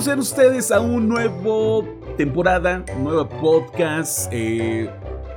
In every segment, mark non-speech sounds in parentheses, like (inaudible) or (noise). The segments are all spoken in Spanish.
Bienvenidos ustedes a un nuevo temporada, un nuevo podcast. Eh,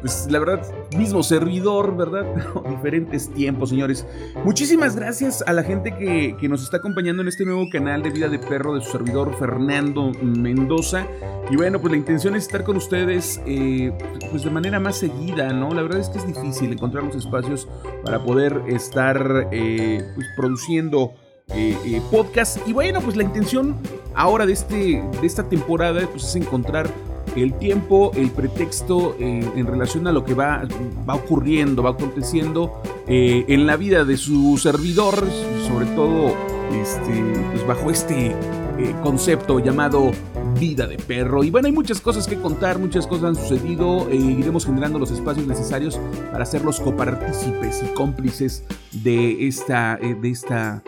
pues la verdad, mismo servidor, ¿verdad? (laughs) diferentes tiempos, señores. Muchísimas gracias a la gente que, nos está acompañando en este nuevo canal de Vida de Perro de su servidor Fernando Mendoza. Y bueno, pues la intención es estar con ustedes eh, pues de manera más seguida, ¿no? La verdad es que es difícil encontrar los espacios para poder estar eh, pues, produciendo eh, podcast. Y bueno, pues la intención ahora de, este, de esta temporada pues, es encontrar el tiempo, el pretexto eh, en relación a lo que va, va ocurriendo, va aconteciendo eh, en la vida de su servidor, sobre todo este, pues bajo este eh, concepto llamado vida de perro. Y bueno, hay muchas cosas que contar, muchas cosas han sucedido, iremos generando los espacios necesarios para ser los copartícipes y cómplices de esta, de esta,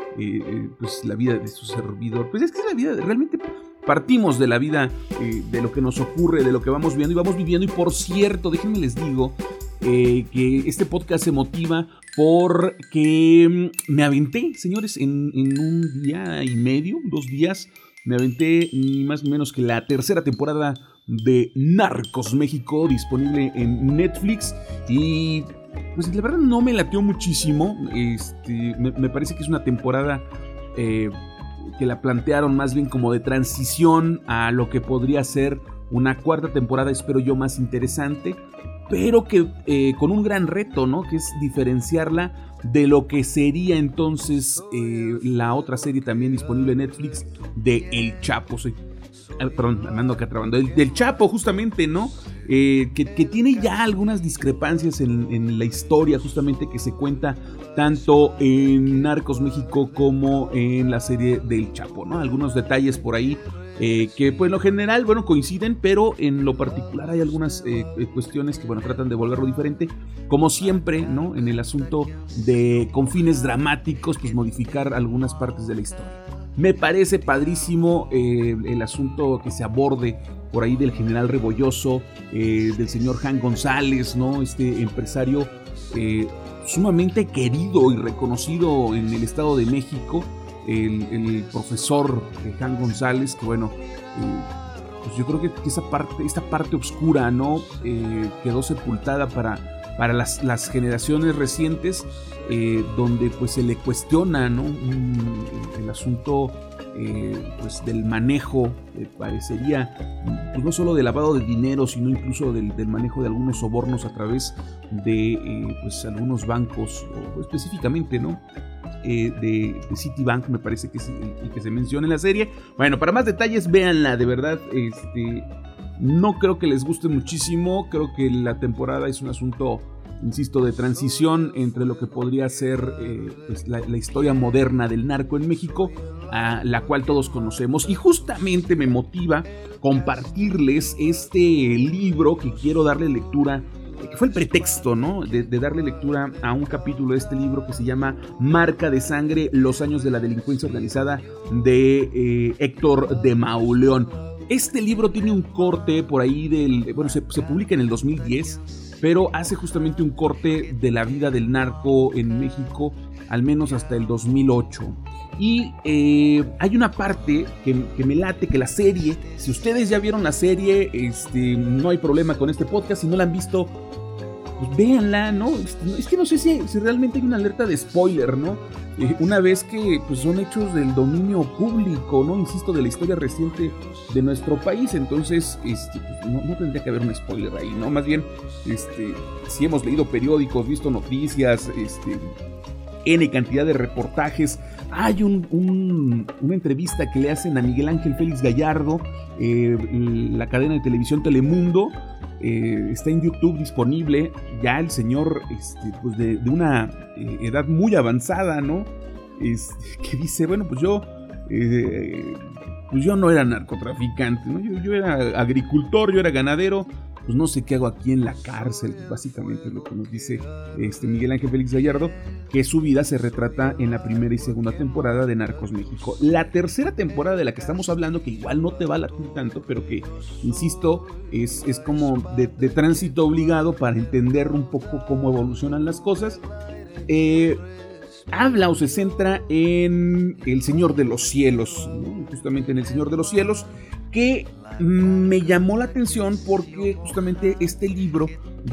pues la vida de su servidor. Pues es que es la vida realmente partimos de la vida, eh, de lo que nos ocurre, de lo que vamos viendo y vamos viviendo. Y por cierto, déjenme les digo eh, que este podcast se motiva porque mm, me aventé, señores, en, un día y medio, dos días, me aventé ni más ni menos que la tercera temporada de Narcos México disponible en Netflix y pues la verdad no me lateó muchísimo, este, me, parece que es una temporada eh, que la plantearon más bien como de transición a lo que podría ser una cuarta temporada, espero yo, más interesante, pero que eh, con un gran reto, ¿no? Que es diferenciarla de lo que sería entonces eh, la otra serie también disponible en Netflix de El Chapo. Ah, perdón, andando acá trabando, del, Chapo justamente, ¿no? Eh, que, tiene ya algunas discrepancias en, la historia justamente que se cuenta tanto en Narcos México como en la serie del Chapo, ¿no? Algunos detalles por ahí eh, que pues en lo general, bueno, coinciden, pero en lo particular hay algunas eh, cuestiones que, bueno, tratan de volverlo diferente, como siempre, ¿no? En el asunto de con fines dramáticos, pues modificar algunas partes de la historia. Me parece padrísimo eh, el asunto que se aborde por ahí del general Rebolloso, eh, del señor Jan González, ¿no? Este empresario eh, sumamente querido y reconocido en el Estado de México, el, profesor Jan González, que bueno, pues yo creo que esa parte, esta parte oscura, ¿no? quedó sepultada para para las, las generaciones recientes, eh, donde pues se le cuestiona ¿no? el asunto eh, pues del manejo, eh, parecería, pues no solo del lavado de dinero, sino incluso del, manejo de algunos sobornos a través de pues algunos bancos, específicamente, ¿no? de, de, Citibank, me parece que, es el, que se menciona en la serie. Bueno, para más detalles, véanla, de verdad, este, no creo que les guste muchísimo, creo que la temporada es un asunto, insisto, de transición entre lo que podría ser eh, pues, la, historia moderna del narco en México, a la cual todos conocemos. Y justamente me motiva compartirles este libro que quiero darle lectura que fue el pretexto, ¿no? De, darle lectura a un capítulo de este libro que se llama Marca de Sangre, los años de la delincuencia organizada de eh, Héctor de Mauleón. Este libro tiene un corte por ahí del. Bueno, se, publica en el 2010, pero hace justamente un corte de la vida del narco en México, al menos hasta el 2008. Y eh, hay una parte que, me late, que la serie, si ustedes ya vieron la serie, este, no hay problema con este podcast, si no la han visto, pues véanla, ¿no? Es que no sé si, realmente hay una alerta de spoiler, ¿no? Eh, una vez que pues, son hechos del dominio público, ¿no? Insisto, de la historia reciente de nuestro país, entonces este, pues, no, tendría que haber un spoiler ahí, ¿no? Más bien, este, si hemos leído periódicos, visto noticias, este, N cantidad de reportajes, hay un, una entrevista que le hacen a Miguel Ángel Félix Gallardo, eh, la cadena de televisión Telemundo, eh, está en YouTube disponible. Ya el señor, este, pues de, una eh, edad muy avanzada, ¿no? Este, que dice, bueno, pues yo, eh, pues yo no era narcotraficante, ¿no? Yo era agricultor, yo era ganadero, pues no sé qué hago aquí en la cárcel, básicamente lo que nos dice este Miguel Ángel Félix Gallardo, que su vida se retrata en la primera y segunda temporada de Narcos México. La tercera temporada de la que estamos hablando, que igual no te va a latir tanto, pero que, insisto, es, es como de, tránsito obligado para entender un poco cómo evolucionan las cosas. Eh, habla o se centra en El Señor de los Cielos, justamente en El Señor de los Cielos, que me llamó la atención porque justamente este libro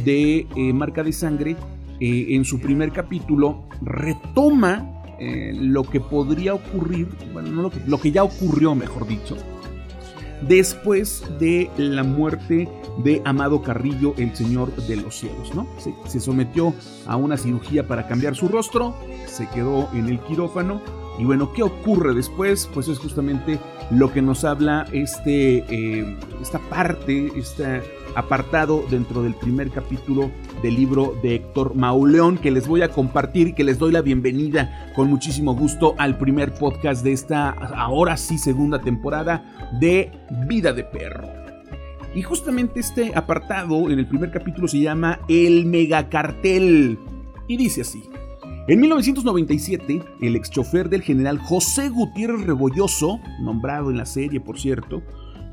de eh, Marca de Sangre, eh, en su primer capítulo, retoma eh, lo que podría ocurrir, bueno, no lo que ya ocurrió, mejor dicho, después de la muerte de Amado Carrillo, el Señor de los Cielos, ¿no? Se, sometió a una cirugía para cambiar su rostro, se quedó en el quirófano y bueno, ¿qué ocurre después? Pues es justamente lo que nos habla este, eh, esta parte, esta apartado dentro del primer capítulo del libro de Héctor Mauleón que les voy a compartir y que les doy la bienvenida con muchísimo gusto al primer podcast de esta ahora sí segunda temporada de Vida de Perro. Y justamente este apartado en el primer capítulo se llama El Megacartel y dice así. En 1997, el ex chofer del general José Gutiérrez Rebolloso, nombrado en la serie por cierto,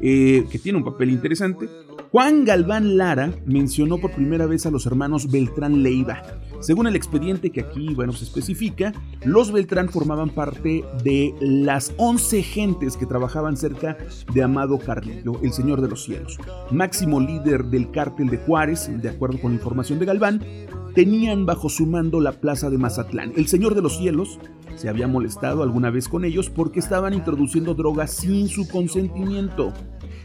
eh, que tiene un papel interesante, Juan Galván Lara mencionó por primera vez a los hermanos Beltrán Leiva. Según el expediente que aquí bueno, se especifica, los Beltrán formaban parte de las 11 gentes que trabajaban cerca de Amado Carrillo, el Señor de los Cielos. Máximo líder del cártel de Juárez, de acuerdo con la información de Galván, tenían bajo su mando la plaza de Mazatlán. El Señor de los Cielos se había molestado alguna vez con ellos porque estaban introduciendo drogas sin su consentimiento.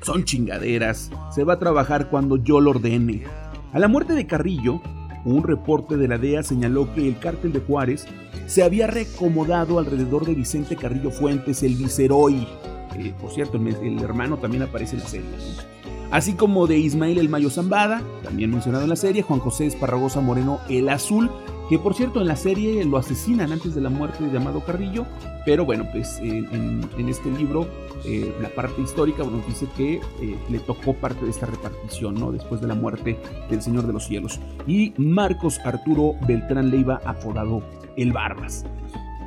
Son chingaderas. Se va a trabajar cuando yo lo ordene. A la muerte de Carrillo, un reporte de la DEA señaló que el cártel de Juárez se había recomodado alrededor de Vicente Carrillo Fuentes, el viceroy. Eh, por cierto, el, hermano también aparece en la serie. Así como de Ismael el Mayo Zambada, también mencionado en la serie, Juan José Esparragosa Moreno el Azul, que por cierto en la serie lo asesinan antes de la muerte de Amado Carrillo, pero bueno, pues en, este libro, eh, la parte histórica, bueno, dice que eh, le tocó parte de esta repartición, ¿no? Después de la muerte del Señor de los Cielos. Y Marcos Arturo Beltrán Leiva, apodado El Barbas.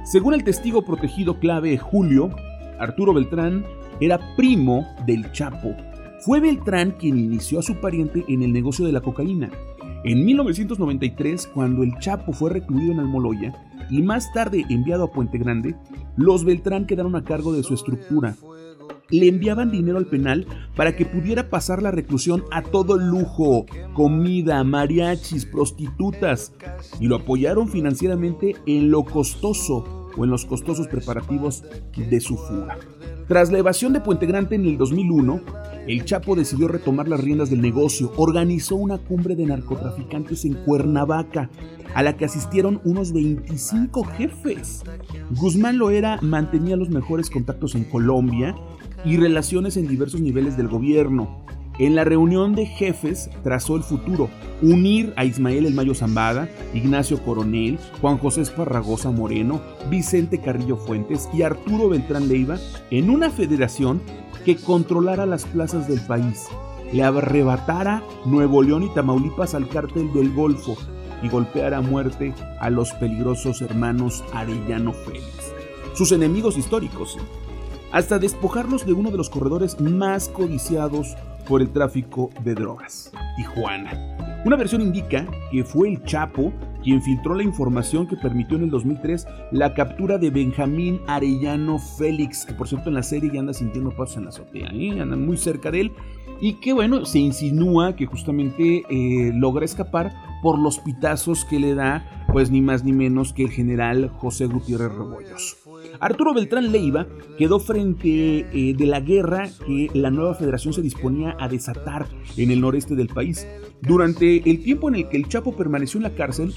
Según el testigo protegido clave Julio, Arturo Beltrán era primo del Chapo. Fue Beltrán quien inició a su pariente en el negocio de la cocaína en 1993, cuando el Chapo fue recluido en Almoloya y más tarde enviado a Puente Grande, los Beltrán quedaron a cargo de su estructura. Le enviaban dinero al penal para que pudiera pasar la reclusión a todo lujo, comida, mariachis, prostitutas, y lo apoyaron financieramente en lo costoso o en los costosos preparativos de su fuga. Tras la evasión de Puente Grande en el 2001, el Chapo decidió retomar las riendas del negocio, organizó una cumbre de narcotraficantes en Cuernavaca, a la que asistieron unos 25 jefes. Guzmán Loera mantenía los mejores contactos en Colombia y relaciones en diversos niveles del gobierno. En la reunión de jefes trazó el futuro, unir a Ismael El Mayo Zambada, Ignacio Coronel, Juan José Esparragosa Moreno, Vicente Carrillo Fuentes y Arturo Beltrán Leiva en una federación que controlara las plazas del país, le arrebatara Nuevo León y Tamaulipas al cártel del Golfo y golpeara a muerte a los peligrosos hermanos Arellano Félix, sus enemigos históricos, hasta despojarlos de uno de los corredores más codiciados por el tráfico de drogas, Tijuana. Una versión indica que fue el Chapo quien filtró la información que permitió en el 2003 la captura de Benjamín Arellano Félix, que por cierto en la serie ya anda sintiendo pasos en la azotea, ¿eh? andan muy cerca de él, y que bueno, se insinúa que justamente eh, logra escapar por los pitazos que le da, pues ni más ni menos que el general José Gutiérrez Rebollos. Arturo Beltrán Leiva quedó frente eh, de la guerra que la nueva federación se disponía a desatar en el noreste del país. Durante el tiempo en el que el Chapo permaneció en la cárcel,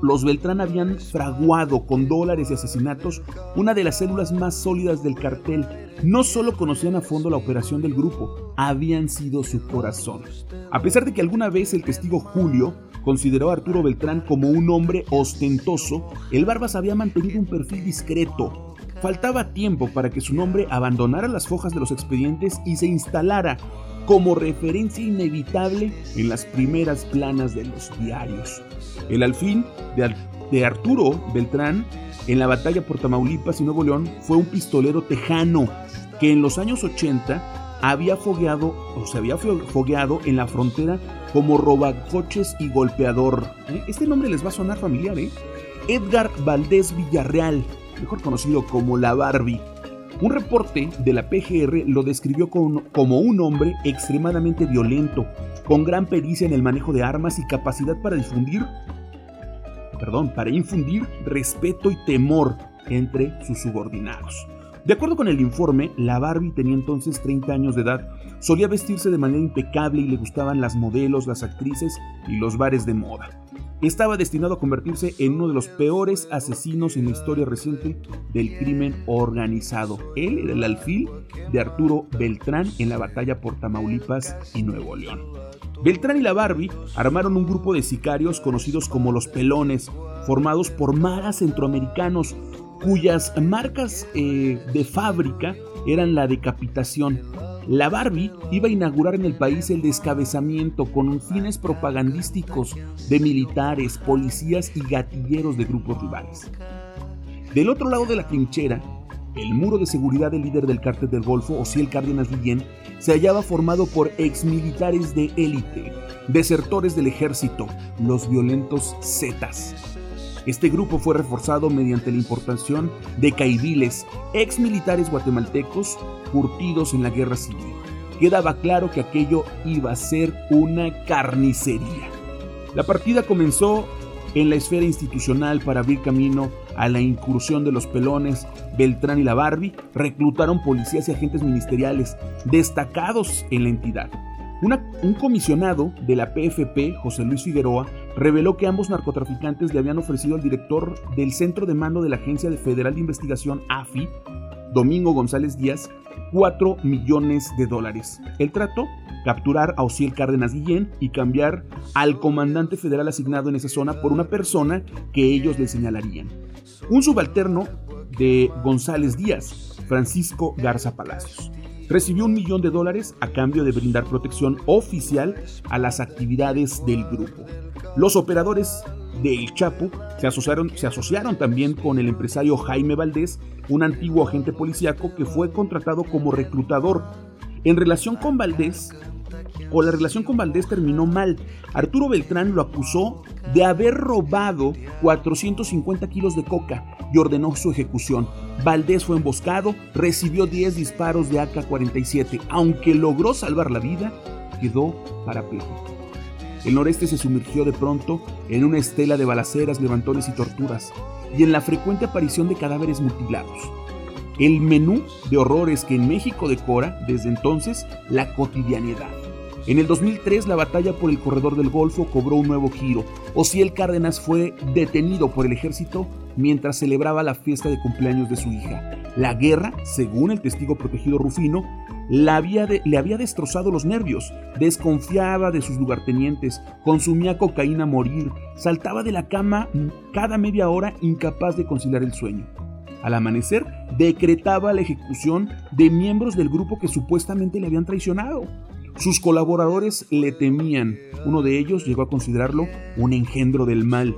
los Beltrán habían fraguado con dólares y asesinatos una de las células más sólidas del cartel. No solo conocían a fondo la operación del grupo, habían sido su corazón. A pesar de que alguna vez el testigo Julio consideró a Arturo Beltrán como un hombre ostentoso, el Barbas había mantenido un perfil discreto. Faltaba tiempo para que su nombre abandonara las fojas de los expedientes y se instalara como referencia inevitable en las primeras planas de los diarios. El alfín de, Arturo Beltrán en la batalla por Tamaulipas y Nuevo León fue un pistolero tejano que en los años 80 había fogueado o se había fogueado en la frontera como robacoches y golpeador. ¿eh? Este nombre les va a sonar familiar, ¿eh? Edgar Valdés Villarreal, mejor conocido como la Barbie. Un reporte de la PGR lo describió como un hombre extremadamente violento, con gran pericia en el manejo de armas y capacidad para difundir, perdón, para infundir respeto y temor entre sus subordinados. De acuerdo con el informe, la Barbie tenía entonces 30 años de edad, solía vestirse de manera impecable y le gustaban las modelos, las actrices y los bares de moda. Estaba destinado a convertirse en uno de los peores asesinos en la historia reciente del crimen organizado. Él era el alfil de Arturo Beltrán en la batalla por Tamaulipas y Nuevo León. Beltrán y la Barbie armaron un grupo de sicarios conocidos como los Pelones, formados por maras centroamericanos cuyas marcas eh, de fábrica eran la decapitación. La Barbie iba a inaugurar en el país el descabezamiento con fines propagandísticos de militares, policías y gatilleros de grupos rivales. Del otro lado de la trinchera, el muro de seguridad del líder del cártel del Golfo, Osiel Cárdenas Guillén, se hallaba formado por exmilitares de élite, desertores del ejército, los violentos Zetas, este grupo fue reforzado mediante la importación de caidiles, ex militares guatemaltecos curtidos en la guerra civil. Quedaba claro que aquello iba a ser una carnicería. La partida comenzó en la esfera institucional para abrir camino a la incursión de los pelones, Beltrán y la Barbie reclutaron policías y agentes ministeriales destacados en la entidad un comisionado de la PFP, José Luis Figueroa, reveló que ambos narcotraficantes le habían ofrecido al director del Centro de Mando de la Agencia Federal de Investigación, AFI, Domingo González Díaz, 4 millones de dólares. El trato, capturar a Osiel Cárdenas Guillén y cambiar al comandante federal asignado en esa zona por una persona que ellos le señalarían. Un subalterno de González Díaz, Francisco Garza Palacios recibió un millón de dólares a cambio de brindar protección oficial a las actividades del grupo. Los operadores del Chapo se asociaron, se asociaron también con el empresario Jaime Valdés, un antiguo agente policíaco que fue contratado como reclutador. En relación con Valdés, o la relación con Valdés terminó mal. Arturo Beltrán lo acusó de haber robado 450 kilos de coca y ordenó su ejecución. Valdés fue emboscado, recibió 10 disparos de AK-47. Aunque logró salvar la vida, quedó parapléjico. El noreste se sumergió de pronto en una estela de balaceras, levantones y torturas, y en la frecuente aparición de cadáveres mutilados. El menú de horrores que en México decora desde entonces la cotidianidad. En el 2003 la batalla por el corredor del Golfo cobró un nuevo giro. Osiel Cárdenas fue detenido por el ejército mientras celebraba la fiesta de cumpleaños de su hija. La guerra, según el testigo protegido Rufino, le había destrozado los nervios, desconfiaba de sus lugartenientes, consumía cocaína a morir, saltaba de la cama cada media hora incapaz de conciliar el sueño. Al amanecer, decretaba la ejecución de miembros del grupo que supuestamente le habían traicionado. Sus colaboradores le temían. Uno de ellos llegó a considerarlo un engendro del mal.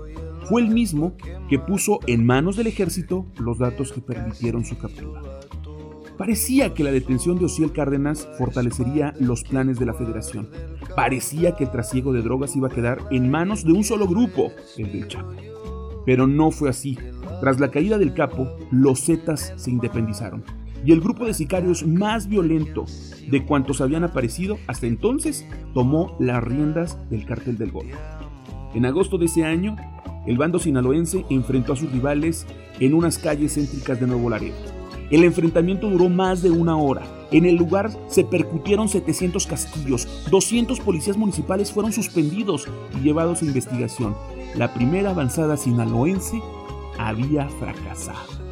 Fue el mismo que puso en manos del ejército los datos que permitieron su captura. Parecía que la detención de Osiel Cárdenas fortalecería los planes de la federación. Parecía que el trasiego de drogas iba a quedar en manos de un solo grupo, el del Chapo. Pero no fue así. Tras la caída del capo, los Zetas se independizaron y el grupo de sicarios más violento de cuantos habían aparecido hasta entonces tomó las riendas del cártel del Golfo. En agosto de ese año, el bando sinaloense enfrentó a sus rivales en unas calles céntricas de Nuevo Laredo. El enfrentamiento duró más de una hora. En el lugar se percutieron 700 castillos, 200 policías municipales fueron suspendidos y llevados a investigación. La primera avanzada sinaloense había fracasado.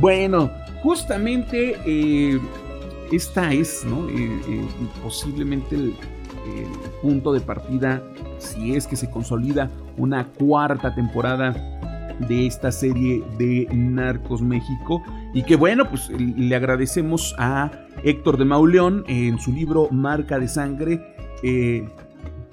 Bueno, justamente eh, esta es ¿no? Eh, eh, posiblemente el, punto de partida, si es que se consolida una cuarta temporada de esta serie de Narcos México y que bueno pues le agradecemos a Héctor de Mauleón en su libro Marca de Sangre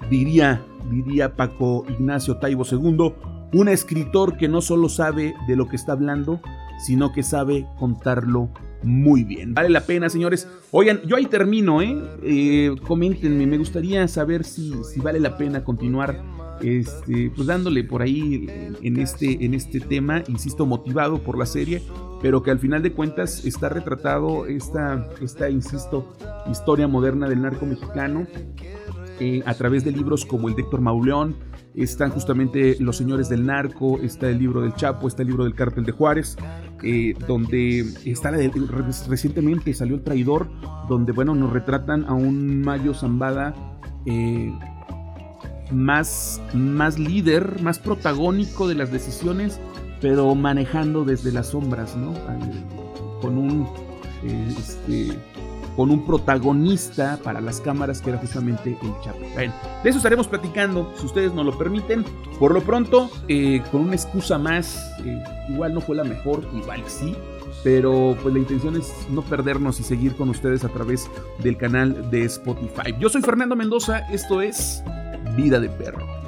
diría diría Paco Ignacio Taibo II un escritor que no solo sabe de lo que está hablando sino que sabe contarlo muy bien. Vale la pena, señores. Oigan, yo ahí termino, ¿eh? eh coméntenme, me gustaría saber si, si vale la pena continuar este, pues dándole por ahí en este, en este tema, insisto, motivado por la serie, pero que al final de cuentas está retratado esta, esta insisto, historia moderna del narco mexicano eh, a través de libros como el de Héctor Mauleón, están justamente Los Señores del Narco, está el libro del Chapo, está el libro del Cártel de Juárez, eh, donde está recientemente salió El Traidor, donde bueno, nos retratan a un Mayo Zambada eh, más, más líder, más protagónico de las decisiones, pero manejando desde las sombras, ¿no? Con un este, con un protagonista para las cámaras que era justamente el Chapo. Bueno, de eso estaremos platicando, si ustedes nos lo permiten. Por lo pronto, eh, con una excusa más, eh, igual no fue la mejor, igual sí, pero pues la intención es no perdernos y seguir con ustedes a través del canal de Spotify. Yo soy Fernando Mendoza, esto es Vida de Perro.